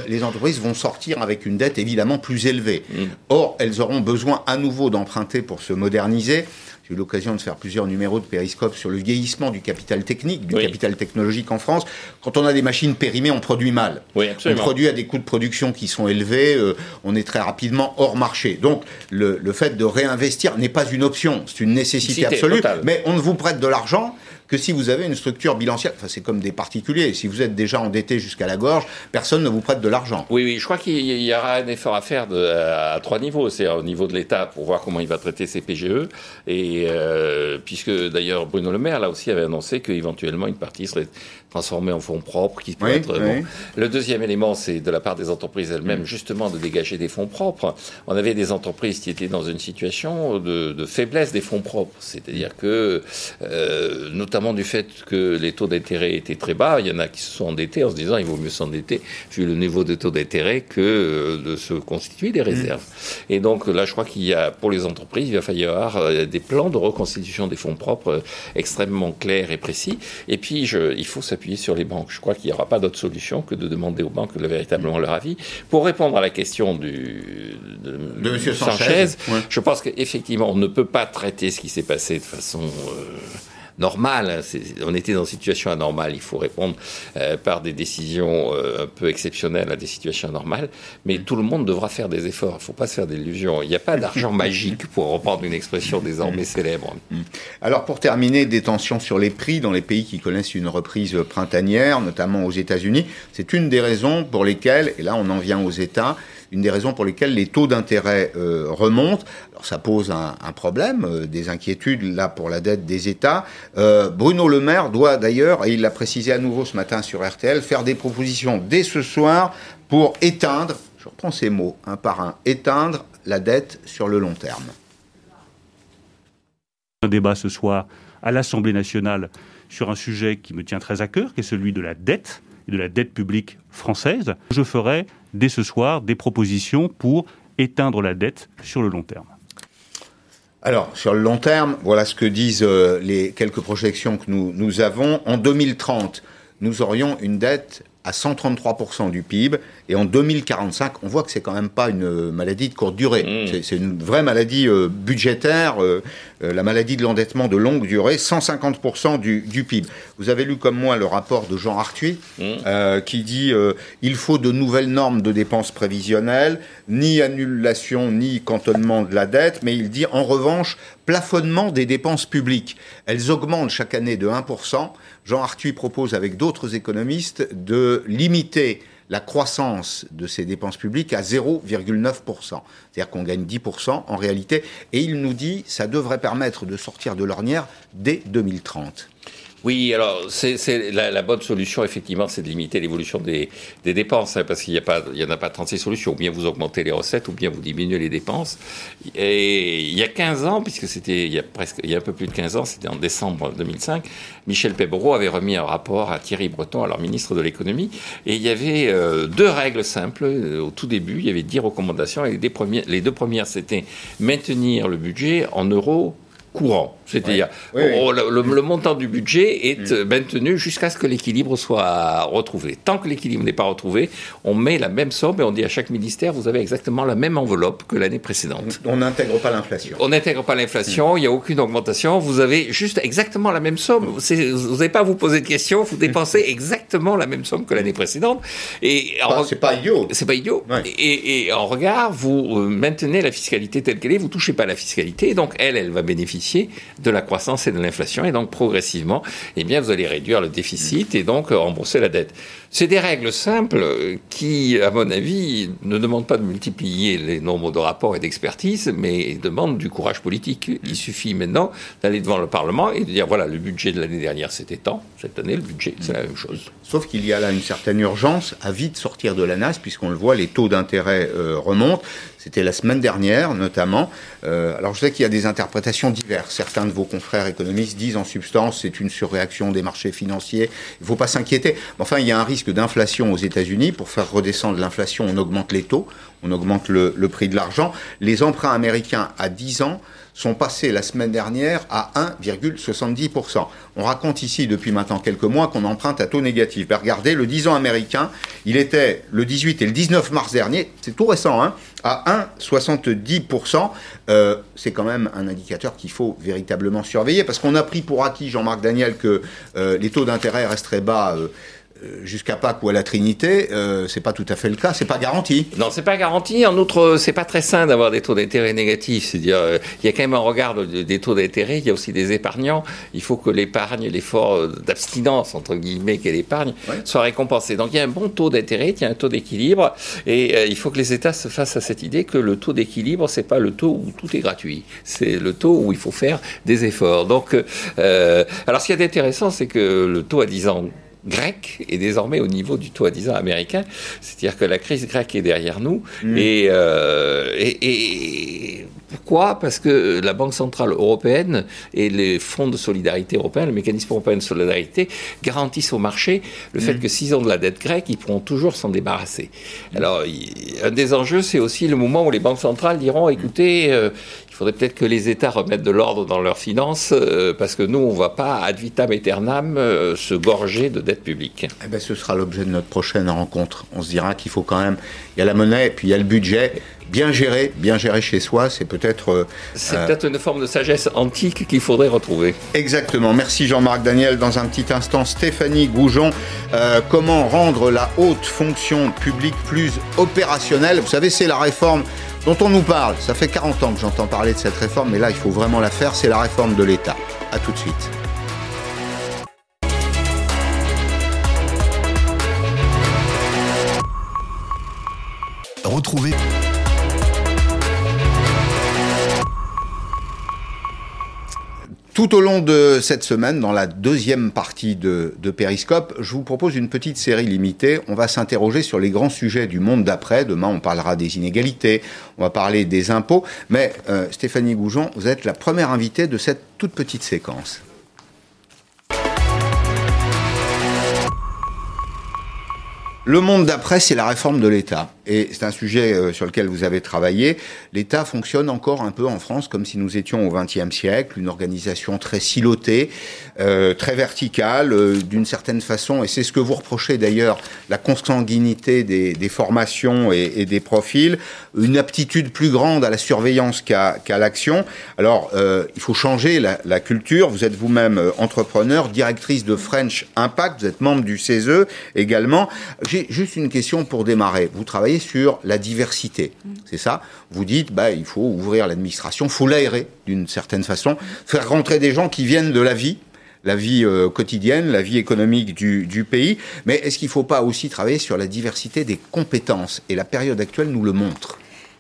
les entreprises vont sortir avec une dette évidemment plus élevée. Mm. Or, elles auront besoin à nouveau d'emprunter pour se moderniser. J'ai eu l'occasion de faire plusieurs numéros de Périscope sur le vieillissement du capital technique, du capital technologique en France. Quand on a des machines périmées, on produit mal. Oui, on produit à des coûts de production qui sont élevés, euh, on est très rapidement hors marché. Donc le, le fait de réinvestir n'est pas une option, c'est une nécessité absolue. Mais on ne vous prête de l'argent que si vous avez une structure bilancielle. Enfin, c'est comme des particuliers. Si vous êtes déjà endetté jusqu'à la gorge, personne ne vous prête de l'argent. Oui, oui, je crois qu'il y aura un effort à faire de, à, trois niveaux. C'est au niveau de l'État pour voir comment il va traiter ses PGE. Et euh, puisque d'ailleurs Bruno Le Maire, là aussi, avait annoncé qu'éventuellement une partie serait transformée en fonds propres. Qui peut être, bon. Le deuxième élément, c'est de la part des entreprises elles-mêmes, justement, de dégager des fonds propres. On avait des entreprises qui étaient dans une situation de, de faiblesse des fonds propres. C'est-à-dire que, euh, notamment, notamment du fait que les taux d'intérêt étaient très bas. Il y en a qui se sont endettés en se disant il vaut mieux s'endetter vu le niveau de taux d'intérêt que euh, de se constituer des réserves. Mmh. Et donc là, je crois qu'il y a pour les entreprises, il va falloir euh, des plans de reconstitution des fonds propres euh, extrêmement clairs et précis. Et puis, je, il faut s'appuyer sur les banques. Je crois qu'il n'y aura pas d'autre solution que de demander aux banques le, véritablement leur avis. Pour répondre à la question du, de, de M. Sanchez, je pense qu'effectivement, on ne peut pas traiter ce qui s'est passé de façon... Euh, normal. On était dans une situation anormale. Il faut répondre euh, par des décisions euh, un peu exceptionnelles à des situations normales. Mais tout le monde devra faire des efforts. Il ne faut pas se faire d'illusions. Il n'y a pas d'argent *laughs* magique, pour reprendre une expression désormais célèbre. Alors, pour terminer, des tensions sur les prix dans les pays qui connaissent une reprise printanière, notamment aux États-Unis. C'est une des raisons pour lesquelles, et là on en vient aux États, une des raisons pour lesquelles les taux d'intérêt euh, remontent. Alors ça pose un, problème, euh, des inquiétudes là pour la dette des États. Euh, Bruno Le Maire doit d'ailleurs, et il l'a précisé à nouveau ce matin sur RTL, faire des propositions dès ce soir pour éteindre, je reprends ces mots un par un, éteindre la dette sur le long terme. Un débat ce soir à l'Assemblée nationale sur un sujet qui me tient très à cœur, qui est celui de la dette et de la dette publique française. Je ferai dès ce soir des propositions pour éteindre la dette sur le long terme. Alors, sur le long terme, voilà ce que disent euh, les quelques projections que nous, nous avons. En 2030, nous aurions une dette à 133% du PIB. Et en 2045, on voit que c'est quand même pas une maladie de courte durée. Mmh. C'est une vraie maladie euh, budgétaire, euh, euh, la maladie de l'endettement de longue durée, 150% du, du, PIB. Vous avez lu comme moi le rapport de Jean Arthuis, mmh. euh, qui dit euh, il faut de nouvelles normes de dépenses prévisionnelles, ni annulation, ni cantonnement de la dette, mais il dit en revanche plafonnement des dépenses publiques. Elles augmentent chaque année de 1%. Jean Arthuis propose avec d'autres économistes de limiter la croissance de ces dépenses publiques à 0,9%. C'est-à-dire qu'on gagne 10% en réalité. Et il nous dit ça devrait permettre de sortir de l'ornière dès 2030. Oui, alors la, bonne solution, effectivement, c'est de limiter l'évolution des, dépenses, hein, parce qu'il n'y en a pas 36 solutions. Ou bien vous augmentez les recettes, ou bien vous diminuez les dépenses. Et il y a 15 ans, puisque c'était il y a presque, il y a un peu plus de 15 ans, c'était en décembre 2005, Michel Pébreau avait remis un rapport à Thierry Breton, alors ministre de l'économie, et il y avait euh, deux règles simples euh, au tout début. Il y avait 10 recommandations, et les deux premières, c'était maintenir le budget en euros courant. C'est-à-dire, le, montant du budget est mm. maintenu jusqu'à ce que l'équilibre soit retrouvé. Tant que l'équilibre n'est pas retrouvé, on met la même somme et on dit à chaque ministère, vous avez exactement la même enveloppe que l'année précédente. On n'intègre pas l'inflation. On n'intègre pas l'inflation, mm. il n'y a aucune augmentation, vous avez juste exactement la même somme. Vous n'avez pas à vous poser de questions, vous dépensez exactement la même somme que l'année précédente. Et bah, c'est pas idiot. C'est pas idiot. Et, et, en regard, vous euh, maintenez la fiscalité telle qu'elle est, vous touchez pas la fiscalité, donc elle, elle va bénéficier de la croissance et de l'inflation. Et donc, progressivement, eh bien, vous allez réduire le déficit et donc rembourser la dette. C'est des règles simples qui, à mon avis, ne demandent pas de multiplier les nombres de rapports et d'expertise, mais demandent du courage politique. Il suffit maintenant d'aller devant le Parlement et de dire voilà, le budget de l'année dernière c'était tant, cette année le budget c'est la même chose. Sauf qu'il y a là une certaine urgence à vite sortir de la NAS, puisqu'on le voit, les taux d'intérêt euh, remontent. C'était la semaine dernière, notamment. Euh, alors, je sais qu'il y a des interprétations diverses. Certains de vos confrères économistes disent en substance c'est une surréaction des marchés financiers. Il ne faut pas s'inquiéter. Enfin, il y a un risque d'inflation aux États-Unis. Pour faire redescendre l'inflation, on augmente les taux, on augmente le, le prix de l'argent. Les emprunts américains à 10 ans sont passés la semaine dernière à 1,70%. On raconte ici depuis maintenant quelques mois qu'on emprunte à taux négatif. Ben regardez, le 10 ans américain, il était le 18 et le 19 mars dernier, c'est tout récent, hein, à 1,70%. Euh, c'est quand même un indicateur qu'il faut véritablement surveiller parce qu'on a pris pour acquis, Jean-Marc Daniel, que euh, les taux d'intérêt resteraient bas. Euh, jusqu'à Pâques ou à la Trinité, euh, c'est pas tout à fait le cas, c'est pas garanti. Non, c'est pas garanti. En outre, c'est pas très sain d'avoir des taux d'intérêt négatifs. C'est-à-dire, euh, il y a quand même un regard des taux d'intérêt. Il y a aussi des épargnants. Il faut que l'épargne, l'effort d'abstinence entre guillemets qu'est l'épargne, soit récompensé. Donc il y a un bon taux d'intérêt, il y a un taux d'équilibre, et il faut que les États se fassent à cette idée que le taux d'équilibre, c'est pas le taux où tout est gratuit. C'est le taux où il faut faire des efforts. Donc, alors ce qui est intéressant, c'est que le taux à 10 ans grec est désormais au niveau du taux à 10 ans américain. C'est-à-dire que la crise grecque est derrière nous. Mm. Euh, et, et, pourquoi Parce que la Banque Centrale Européenne et les fonds de solidarité européens, le mécanisme européen de solidarité, garantissent au marché le fait mm. que s'ils ont de la dette grecque, ils pourront toujours s'en débarrasser. Alors, un des enjeux, c'est aussi le moment où les banques centrales diront, écoutez, euh, il faudrait peut-être que les États remettent de l'ordre dans leurs finances, euh, parce que nous, on ne va pas ad vitam aeternam euh, se gorger de dettes publiques. Eh ben, ce sera l'objet de notre prochaine rencontre. On se dira qu'il faut quand même, il y a la monnaie, et puis il y a le budget. Bien gérer, bien gérer chez soi, c'est peut-être... Euh, c'est peut-être une forme de sagesse antique qu'il faudrait retrouver. Exactement. Merci Jean-Marc Daniel. Dans un petit instant, Stéphanie Goujon, comment rendre la haute fonction publique plus opérationnelle? Vous savez, c'est la réforme dont on nous parle. Ça fait 40 ans que j'entends parler de cette réforme, mais là, il faut vraiment la faire. C'est la réforme de l'État. A tout de suite. Retrouvez Tout au long de cette semaine, dans la deuxième partie de, de Périscope, je vous propose une petite série limitée. On va s'interroger sur les grands sujets du monde d'après. Demain, on parlera des inégalités, on va parler des impôts. Mais euh, Stéphanie Goujon, vous êtes la première invitée de cette toute petite séquence. Le monde d'après, c'est la réforme de l'État. Et c'est un sujet euh, sur lequel vous avez travaillé. L'État fonctionne encore un peu en France comme si nous étions au XXe siècle, une organisation très silotée, euh, très verticale, euh, d'une certaine façon. Et c'est ce que vous reprochez d'ailleurs, la consanguinité des, des formations et, et, des profils, une aptitude plus grande à la surveillance qu'à qu'à l'action. Alors, il faut changer la, la culture. Vous êtes vous-même entrepreneur, directrice de French Impact. Vous êtes membre du CESE également juste une question pour démarrer. Vous travaillez sur la diversité, mm. c'est ça Vous dites, bah, il faut ouvrir l'administration, il faut l'aérer d'une certaine façon, faire rentrer des gens qui viennent de la vie, la vie euh, quotidienne, la vie économique du, du pays. Mais est-ce qu'il ne faut pas aussi travailler sur la diversité des compétences? Et la période actuelle nous le montre.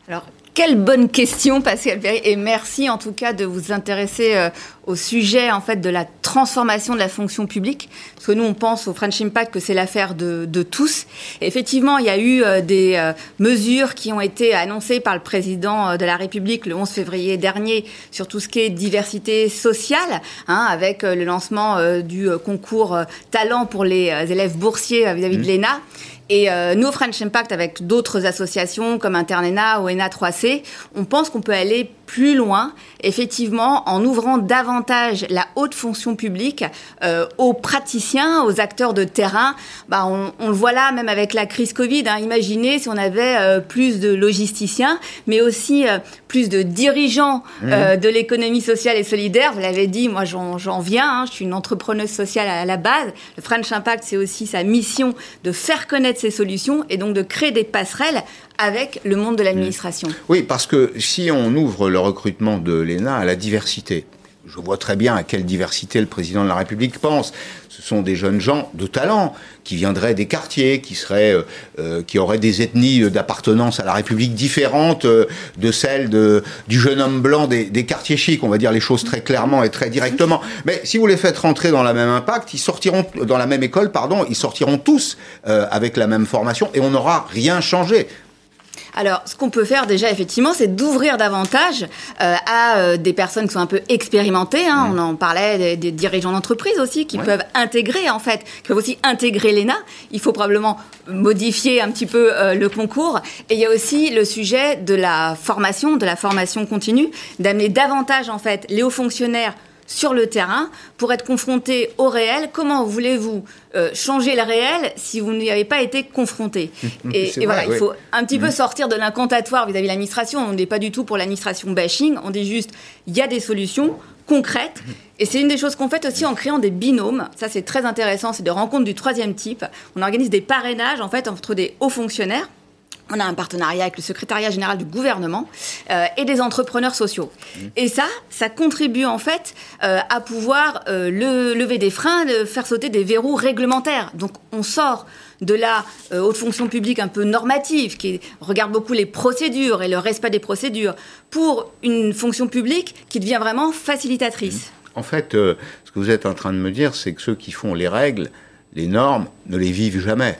Alors, quelle bonne question, Pascal Perry, et merci en tout cas de vous intéresser euh, au sujet en fait de la transformation de la fonction publique, parce que nous on pense au French Impact que c'est l'affaire de, de, tous. Et effectivement, il y a eu euh, des euh, mesures qui ont été annoncées par le président de la République le 11 février dernier sur tout ce qui est diversité sociale, hein, avec le lancement du concours talent pour les élèves boursiers vis-à-vis -vis de mmh. l'ENA. Et euh, nous, French Impact, avec d'autres associations comme Internena ou ENA 3C, on pense qu'on peut aller plus loin, effectivement, en ouvrant davantage la haute fonction publique euh, aux praticiens, aux acteurs de terrain. Bah, on, on, le voit là, même avec la crise Covid. Hein. Imaginez si on avait euh, plus de logisticiens, mais aussi euh, plus de dirigeants mmh. de l'économie sociale et solidaire. Vous l'avez dit, moi j'en viens. Hein. Je suis une entrepreneuse sociale à, à la base. Le French Impact, c'est aussi sa mission de faire connaître ces solutions et donc de créer des passerelles avec le monde de l'administration. Oui, parce que si on ouvre le recrutement de l'ENA à la diversité, je vois très bien à quelle diversité le président de la République pense. Ce sont des jeunes gens de talent qui viendraient des quartiers, qui seraient, euh, euh, qui auraient des ethnies d'appartenance à la République différentes euh, de celles de, du jeune homme blanc des, des, quartiers chics. On va dire les choses très clairement et très directement. Mais si vous les faites rentrer dans la même impact, ils sortiront dans la même école, pardon, ils sortiront tous avec la même formation et on n'aura rien changé. Alors, ce qu'on peut faire déjà, effectivement, c'est d'ouvrir davantage euh, à euh, des personnes qui sont un peu expérimentées. Hein. On en parlait des, dirigeants d'entreprise aussi, qui peuvent intégrer, en fait, qui peuvent aussi intégrer l'ENA. Il faut probablement modifier un petit peu euh, le concours. Et il y a aussi le sujet de la formation, de la formation continue, d'amener davantage, en fait, les hauts fonctionnaires sur le terrain pour être confronté au réel. Comment voulez-vous euh, changer le réel si vous n'y avez pas été confronté? *laughs* Et, voilà, il faut un petit peu mm. sortir de l'incantatoire vis-à-vis de l'administration. On n'est pas du tout pour l'administration bashing. On dit juste, il y a des solutions concrètes. Et c'est une des choses qu'on fait aussi en créant des binômes. Ça, c'est très intéressant. C'est des rencontres du troisième type. On organise des parrainages, en fait, entre des hauts fonctionnaires on a un partenariat avec le secrétariat général du gouvernement euh, et des entrepreneurs sociaux. Mmh. Et ça, ça contribue en fait euh, à pouvoir euh, le, lever des freins, de faire sauter des verrous réglementaires. Donc on sort de la haute fonction publique un peu normative, qui regarde beaucoup les procédures et le respect des procédures, pour une fonction publique qui devient vraiment facilitatrice. Mmh. En fait, ce que vous êtes en train de me dire, c'est que ceux qui font les règles, les normes, ne les vivent jamais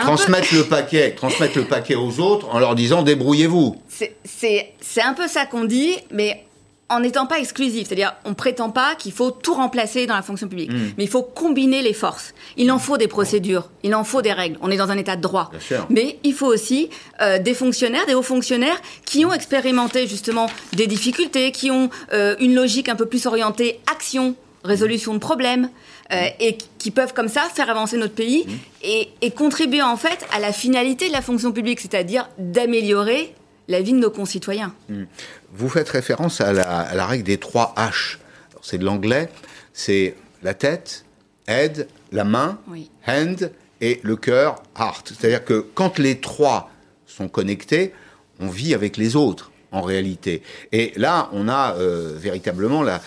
transmettre le paquet, transmettre le paquet aux autres en leur disant débrouillez-vous. C'est un peu ça qu'on dit, mais en n'étant pas exclusif. C'est-à-dire, on prétend pas qu'il faut tout remplacer dans la fonction publique, hmm. mais il faut combiner les forces. Il en faut des procédures, il en faut des règles. On est dans un état de droit. Mais il faut aussi euh, des fonctionnaires, des hauts fonctionnaires qui ont expérimenté justement des difficultés, qui ont euh, une logique un peu plus orientée action, résolution de problèmes. Euh, et qui peuvent comme ça faire avancer notre pays mmh. et, contribuer en fait à la finalité de la fonction publique, c'est-à-dire d'améliorer la vie de nos concitoyens. Mmh. Vous faites référence à la, règle des trois H. C'est de l'anglais, c'est la tête, head, la main, hand, et le cœur, heart. C'est-à-dire que quand les trois sont connectés, on vit avec les autres en réalité. Et là, on a euh, véritablement la,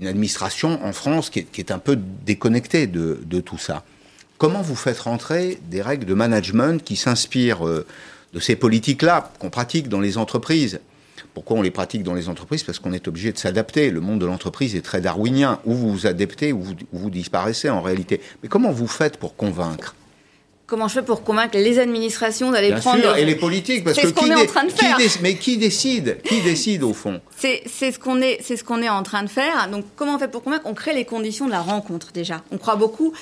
une administration en France qui est, un peu déconnectée de, tout ça. Comment vous faites rentrer des règles de management qui s'inspirent euh, de ces politiques-là qu'on pratique dans les entreprises? Pourquoi on les pratique dans les entreprises? Parce qu'on est obligé de s'adapter. Le monde de l'entreprise est très darwinien. Ou vous vous adaptez, ou vous disparaissez en réalité. Mais comment vous faites pour convaincre? Comment je fais pour convaincre les administrations d'aller prendre sûr, et les politiques parce que ce qu'on est en train de faire. mais qui décide? Qui décide au fond? C'est ce qu'on est c'est ce qu'on est en train de faire. Donc comment on fait pour convaincre? On crée les conditions de la rencontre déjà. On croit beaucoup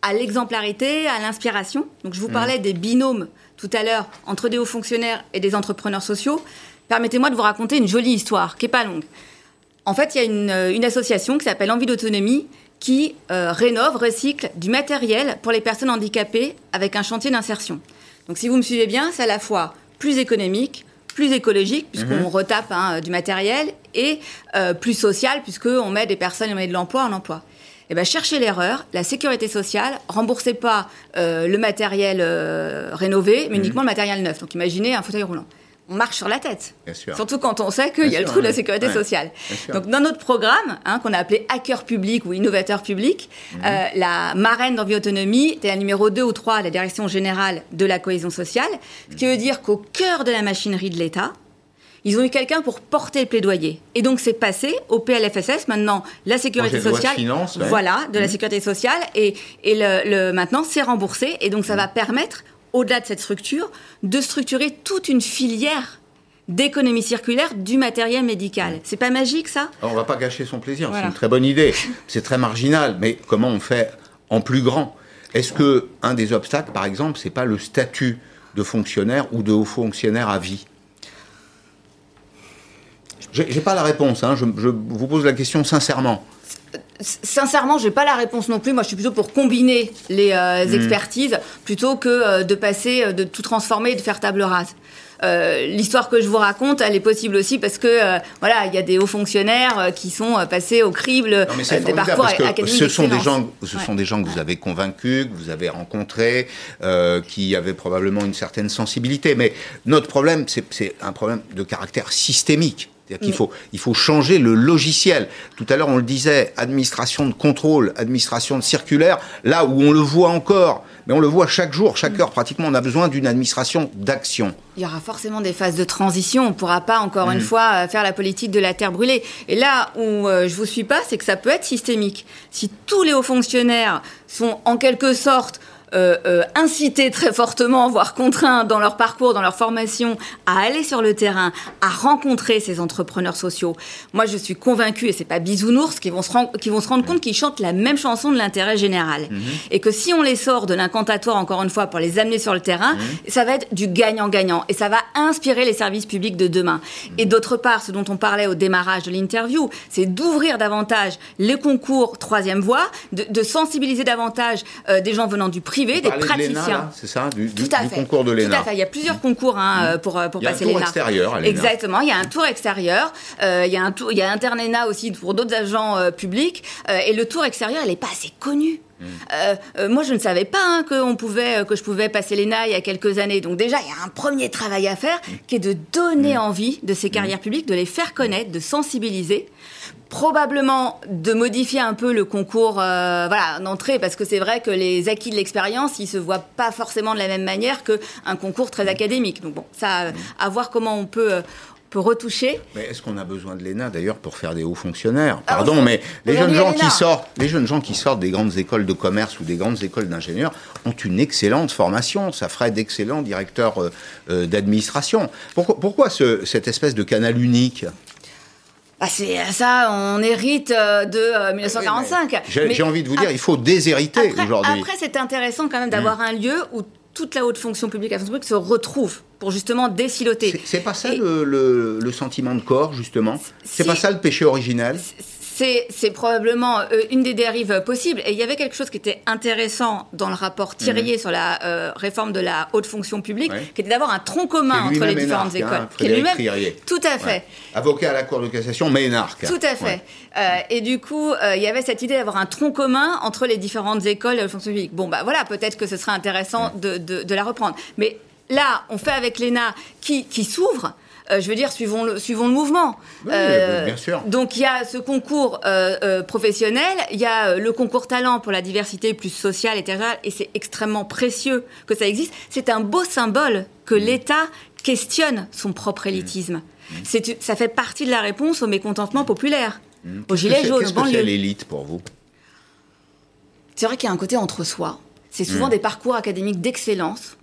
à l'exemplarité, à l'inspiration. Donc je vous mmh. parlais des binômes tout à l'heure entre des hauts fonctionnaires et des entrepreneurs sociaux. Permettez-moi de vous raconter une jolie histoire qui est pas longue. En fait, il y a une, une association qui s'appelle Envie d'autonomie qui euh, rénove, recycle du matériel pour les personnes handicapées avec un chantier d'insertion. Donc si vous me suivez bien, c'est à la fois plus économique, plus écologique, puisqu'on mhm. retape hein, du matériel, et euh, plus social, puisqu'on met des personnes, on met de l'emploi en emploi. Eh bien, cherchez l'erreur, la sécurité sociale, remboursez pas euh, le matériel rénové, mais mhm. uniquement le matériel neuf. Donc imaginez un fauteuil roulant on marche sur la tête. Surtout quand on sait qu'il y a le trou de la sécurité sociale. Donc dans notre programme, hein, qu'on a appelé Hacker public ou Innovateur public, mhm. euh, la marraine d'Envie Autonomie était la numéro 2 ou 3 à la Direction générale de la cohésion sociale, ce qui veut dire qu'au cœur de la machinerie de l'État, ils ont eu quelqu'un pour porter le plaidoyer. Et donc c'est passé au PLFSS, maintenant la sécurité sociale. Voilà, de la mhm. sécurité sociale. Et, et le, maintenant c'est remboursé. Et donc ça mhm. va permettre au-delà de cette structure, de structurer toute une filière d'économie circulaire du matériel médical. C'est pas magique ça? On va pas gâcher son plaisir, c'est une très bonne idée. C'est très marginal, mais comment on fait en plus grand? Est-ce que un des obstacles, par exemple, c'est pas le statut de fonctionnaire ou de haut fonctionnaire à vie? J'ai pas la réponse, hein. je vous pose la question sincèrement sincèrement, j'ai pas la réponse non plus. Moi, je suis plutôt pour combiner les euh, mm. expertises plutôt que euh, de passer, euh, de tout transformer et de faire table rase. L'histoire que je vous raconte, elle est possible aussi parce que voilà, il y a des hauts fonctionnaires qui sont passés au crible des parcours académiques. Ce sont des gens, ce sont des gens que vous avez convaincus, que vous avez rencontrés, qui avaient probablement une certaine sensibilité. Mais notre problème, c'est un problème de caractère systémique. Il faut, il faut changer le logiciel. Tout à l'heure, on le disait, administration de contrôle, administration de circulaire, là où on le voit encore, mais on le voit chaque jour, chaque heure pratiquement, on a besoin d'une administration d'action. Il y aura forcément des phases de transition. On ne pourra pas, encore une mm. fois, euh, faire la politique de la terre brûlée. Et là où euh, je vous suis pas, c'est que ça peut être systémique. Si tous les hauts fonctionnaires sont en quelque sorte euh, euh, incités très fortement, voire contraints dans leur parcours, dans leur formation, à aller sur le terrain, à rencontrer ces entrepreneurs sociaux. Moi, je suis convaincue, et c'est pas bisounours, qui vont se, qui vont se rendre compte qu'ils chantent la même chanson de l'intérêt général. Mhm. Et que si on les sort de l'incantatoire, encore une fois, pour les amener sur le terrain, mhm. ça va être du gagnant-gagnant. Et ça va inspirer les services publics de demain. Mhm. Et d'autre part, ce dont on parlait au démarrage de l'interview, c'est d'ouvrir davantage les concours troisième voie, de, sensibiliser davantage euh, des gens venant du privé des praticiens. C'est ça, du, du, concours de l'ENA. Tout à fait. Il y a plusieurs concours hein, mmh. pour, euh, pour passer l'ENA. Il y a un tour extérieur à Exactement. Il y a un tour extérieur. Euh, il y a un tour, il y a Internena aussi pour d'autres agents euh, publics. et le tour extérieur, il n'est pas assez connu. Mmh. moi, je ne savais pas hein, que, on pouvait, que je pouvais passer l'ENA il y a quelques années. Donc déjà, il y a un premier travail à faire mmh. qui est de donner envie de ces carrières publiques, de les faire connaître, de sensibiliser probablement de modifier un peu le concours euh, voilà d'entrée parce que c'est vrai que les acquis de l'expérience ils se voient pas forcément de la même manière qu'un concours très académique donc bon ça euh, à voir comment on peut euh, peut retoucher. Mais est-ce qu'on a besoin de l'ENA d'ailleurs pour faire des hauts fonctionnaires? Ah, Pardon, mais les jeunes gens qui sortent, les jeunes gens qui sortent des grandes écoles de commerce ou des grandes écoles d'ingénieurs ont une excellente formation. Ça ferait d'excellents directeurs d'administration. Pourquoi, pourquoi ce, cette espèce de canal unique? Bah c'est ça, on hérite euh, de 1945. Euh, j'ai envie de vous dire, il faut déshériter aujourd'hui. Après, c'est intéressant quand même d'avoir hmm. un lieu où toute la haute fonction publique, la fonction publique se retrouve pour justement désiloter. C'est pas ça le, le, sentiment de corps, justement? C'est pas ça le péché originel? C'est probablement euh, une des dérives possibles. Et il y avait quelque chose qui était intéressant dans le rapport Thirier mhm. sur la euh, réforme de la haute fonction publique, qui était d'avoir un tronc commun entre les différentes écoles. Hein, qui est lui-même tout à fait. Avocat à la Cour de cassation, mais énarque. Tout à fait. Euh, et du coup, il y avait cette idée d'avoir un tronc commun entre les différentes écoles de la fonction publique. Bon, bah voilà, peut-être que ce serait intéressant de, de, la reprendre. Mais là, on fait avec l'ENA qui, qui s'ouvre. Euh, je veux dire, suivons le, suivons le mouvement. Euh, bien sûr. Donc il y a ce concours euh, professionnel, il y a le concours talent pour la diversité plus sociale et territoriale, et c'est extrêmement précieux que ça existe. C'est un beau symbole que mm. l'État questionne son propre élitisme. Mm. Mm. Ça fait partie de la réponse au mécontentement populaire, au gilet jaune, Qu'est-ce que c'est l'élite pour vous? C'est vrai qu'il y a un côté entre soi. C'est souvent des parcours académiques d'excellence.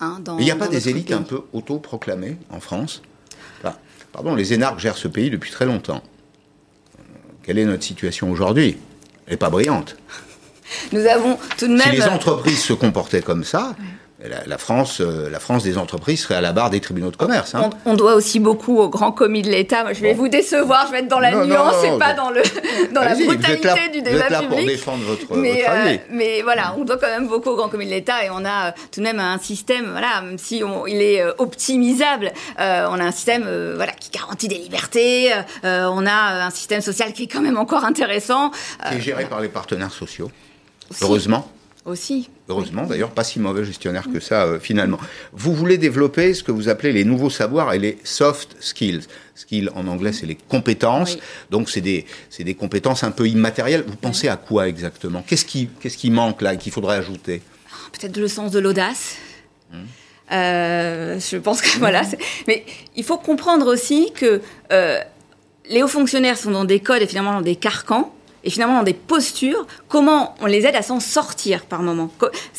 Hein, il n'y a pas des élites un peu autoproclamées en France Pardon, les énarques gèrent ce pays depuis très longtemps. Quelle est notre situation aujourd'hui? Elle n'est pas brillante. *laughs* Nous avons tout de même. Si les entreprises se comportaient comme ça, la, France, euh, la France des entreprises serait à la barre des tribunaux de commerce. Hein. On, doit aussi beaucoup au grand commis de l'État. Je vais vous décevoir, je vais être dans la nuance et pas dans, le, dans la brutalité du débat vous êtes là pour défendre votre, mais, euh, mais voilà, on doit quand même beaucoup au grand commis de l'État et on a euh, tout de même un système, voilà, même si il est optimisable, on a un système voilà, qui garantit des libertés, on a un système social qui est quand même encore intéressant. Qui est géré par les partenaires sociaux, heureusement. Aussi. Heureusement, d'ailleurs, pas si mauvais gestionnaire que ça, euh, finalement. Vous voulez développer ce que vous appelez les nouveaux savoirs et les soft skills. Skills, en anglais, c'est les compétences. Donc, c'est des, des compétences un peu immatérielles. Vous pensez à quoi exactement? Qu'est-ce qui, qu'est-ce qui manque là et qu'il faudrait ajouter? Peut-être le sens de l'audace. Hum. Euh, je pense que voilà. Mais il faut comprendre aussi que euh, les hauts fonctionnaires sont dans des codes et finalement dans des carcans et finalement dans des postures, comment on les aide à s'en sortir par moment.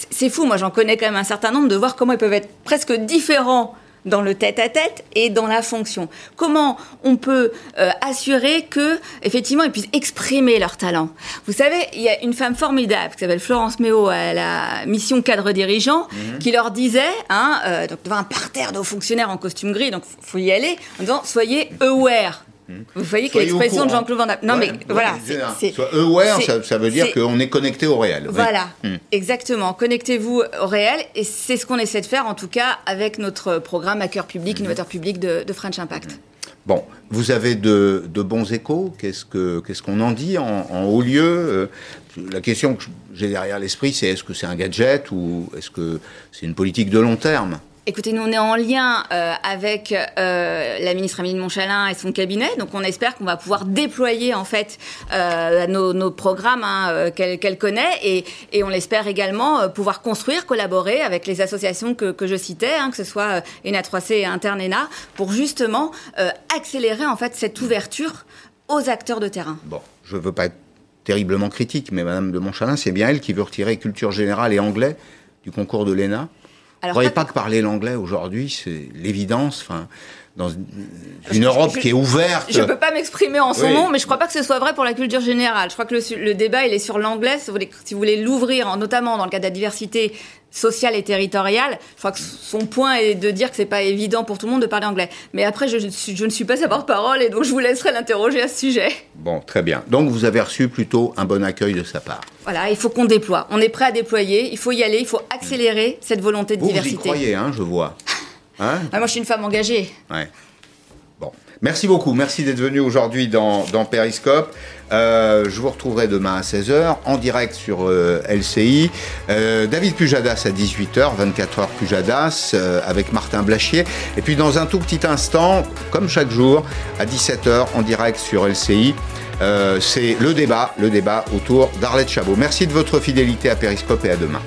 C'est fou, moi j'en connais quand même un certain nombre de voir comment ils peuvent être presque différents dans le tête-à-tête et dans la fonction. Comment on peut euh, assurer que effectivement ils puissent exprimer leur talent. Vous savez, il y a une femme formidable qui s'appelle Florence Méo à la mission cadre dirigeant mhm. qui leur disait, hein, euh, donc devant un parterre de hauts fonctionnaires en costume gris, donc faut y aller, en disant soyez aware vous voyez quelle expression de Jean-Claude Van Damme. Non, mais voilà. Soit aware, ça, veut dire qu'on est connecté au réel. Voilà, hmm. exactement. Connectez-vous au réel. Et c'est ce qu'on essaie de faire, en tout cas, avec notre programme à cœur public, hmm. innovateur public de, French Impact. Hmm. Bon, vous avez de, bons échos. Qu'est-ce qu'on ce qu'on en dit en, haut lieu euh, La question que j'ai derrière l'esprit, c'est est-ce que c'est un gadget ou est-ce que c'est une politique de long terme? Écoutez, nous on est en lien euh, avec euh, la ministre Amélie Montchalin et son cabinet, donc on espère qu'on va pouvoir déployer en fait euh, nos, programmes hein, qu'elle connaît et, on l'espère également pouvoir construire, collaborer avec les associations que, je citais, hein, que ce soit ENA 3C et Internena, pour justement accélérer en fait cette ouverture aux acteurs de terrain. Bon, je veux pas être terriblement critique, mais Madame de Montchalin, c'est bien elle qui veut retirer culture générale et anglais du concours de l'ENA. Vous ne croyez pas que parler l'anglais aujourd'hui, c'est l'évidence enfin, dans une Europe qui est ouverte. Je ne peux pas m'exprimer en son nom, mais je ne crois pas que ce soit vrai pour la culture générale. Je crois que le, le débat, il est sur l'anglais. Si vous voulez, si l'ouvrir, notamment dans le cas de la diversité sociale et territoriale, je crois que son point est de dire que c'est pas évident pour tout le monde de parler anglais. Mais après, je, je ne suis pas sa porte-parole et donc je vous laisserai l'interroger à ce sujet. Bon, très bien. Donc vous avez reçu plutôt un bon accueil de sa part. Voilà, il faut qu'on déploie. On est prêt à déployer, il faut y aller, il faut accélérer cette volonté de diversité. Vous y croyez, hein, je vois. *laughs* Hein ah, moi, je suis une femme engagée. Ouais. Bon. Merci beaucoup. Merci d'être venu aujourd'hui dans, dans Periscope. Euh, je vous retrouverai demain à 16h en direct sur euh, LCI. Euh, David Pujadas à 18h, 24h Pujadas avec Martin Blachier. Et puis dans un tout petit instant, comme chaque jour, à 17h en direct sur LCI. c'est le débat, le débat autour d'Arlette Chabot. Merci de votre fidélité à Periscope et à demain.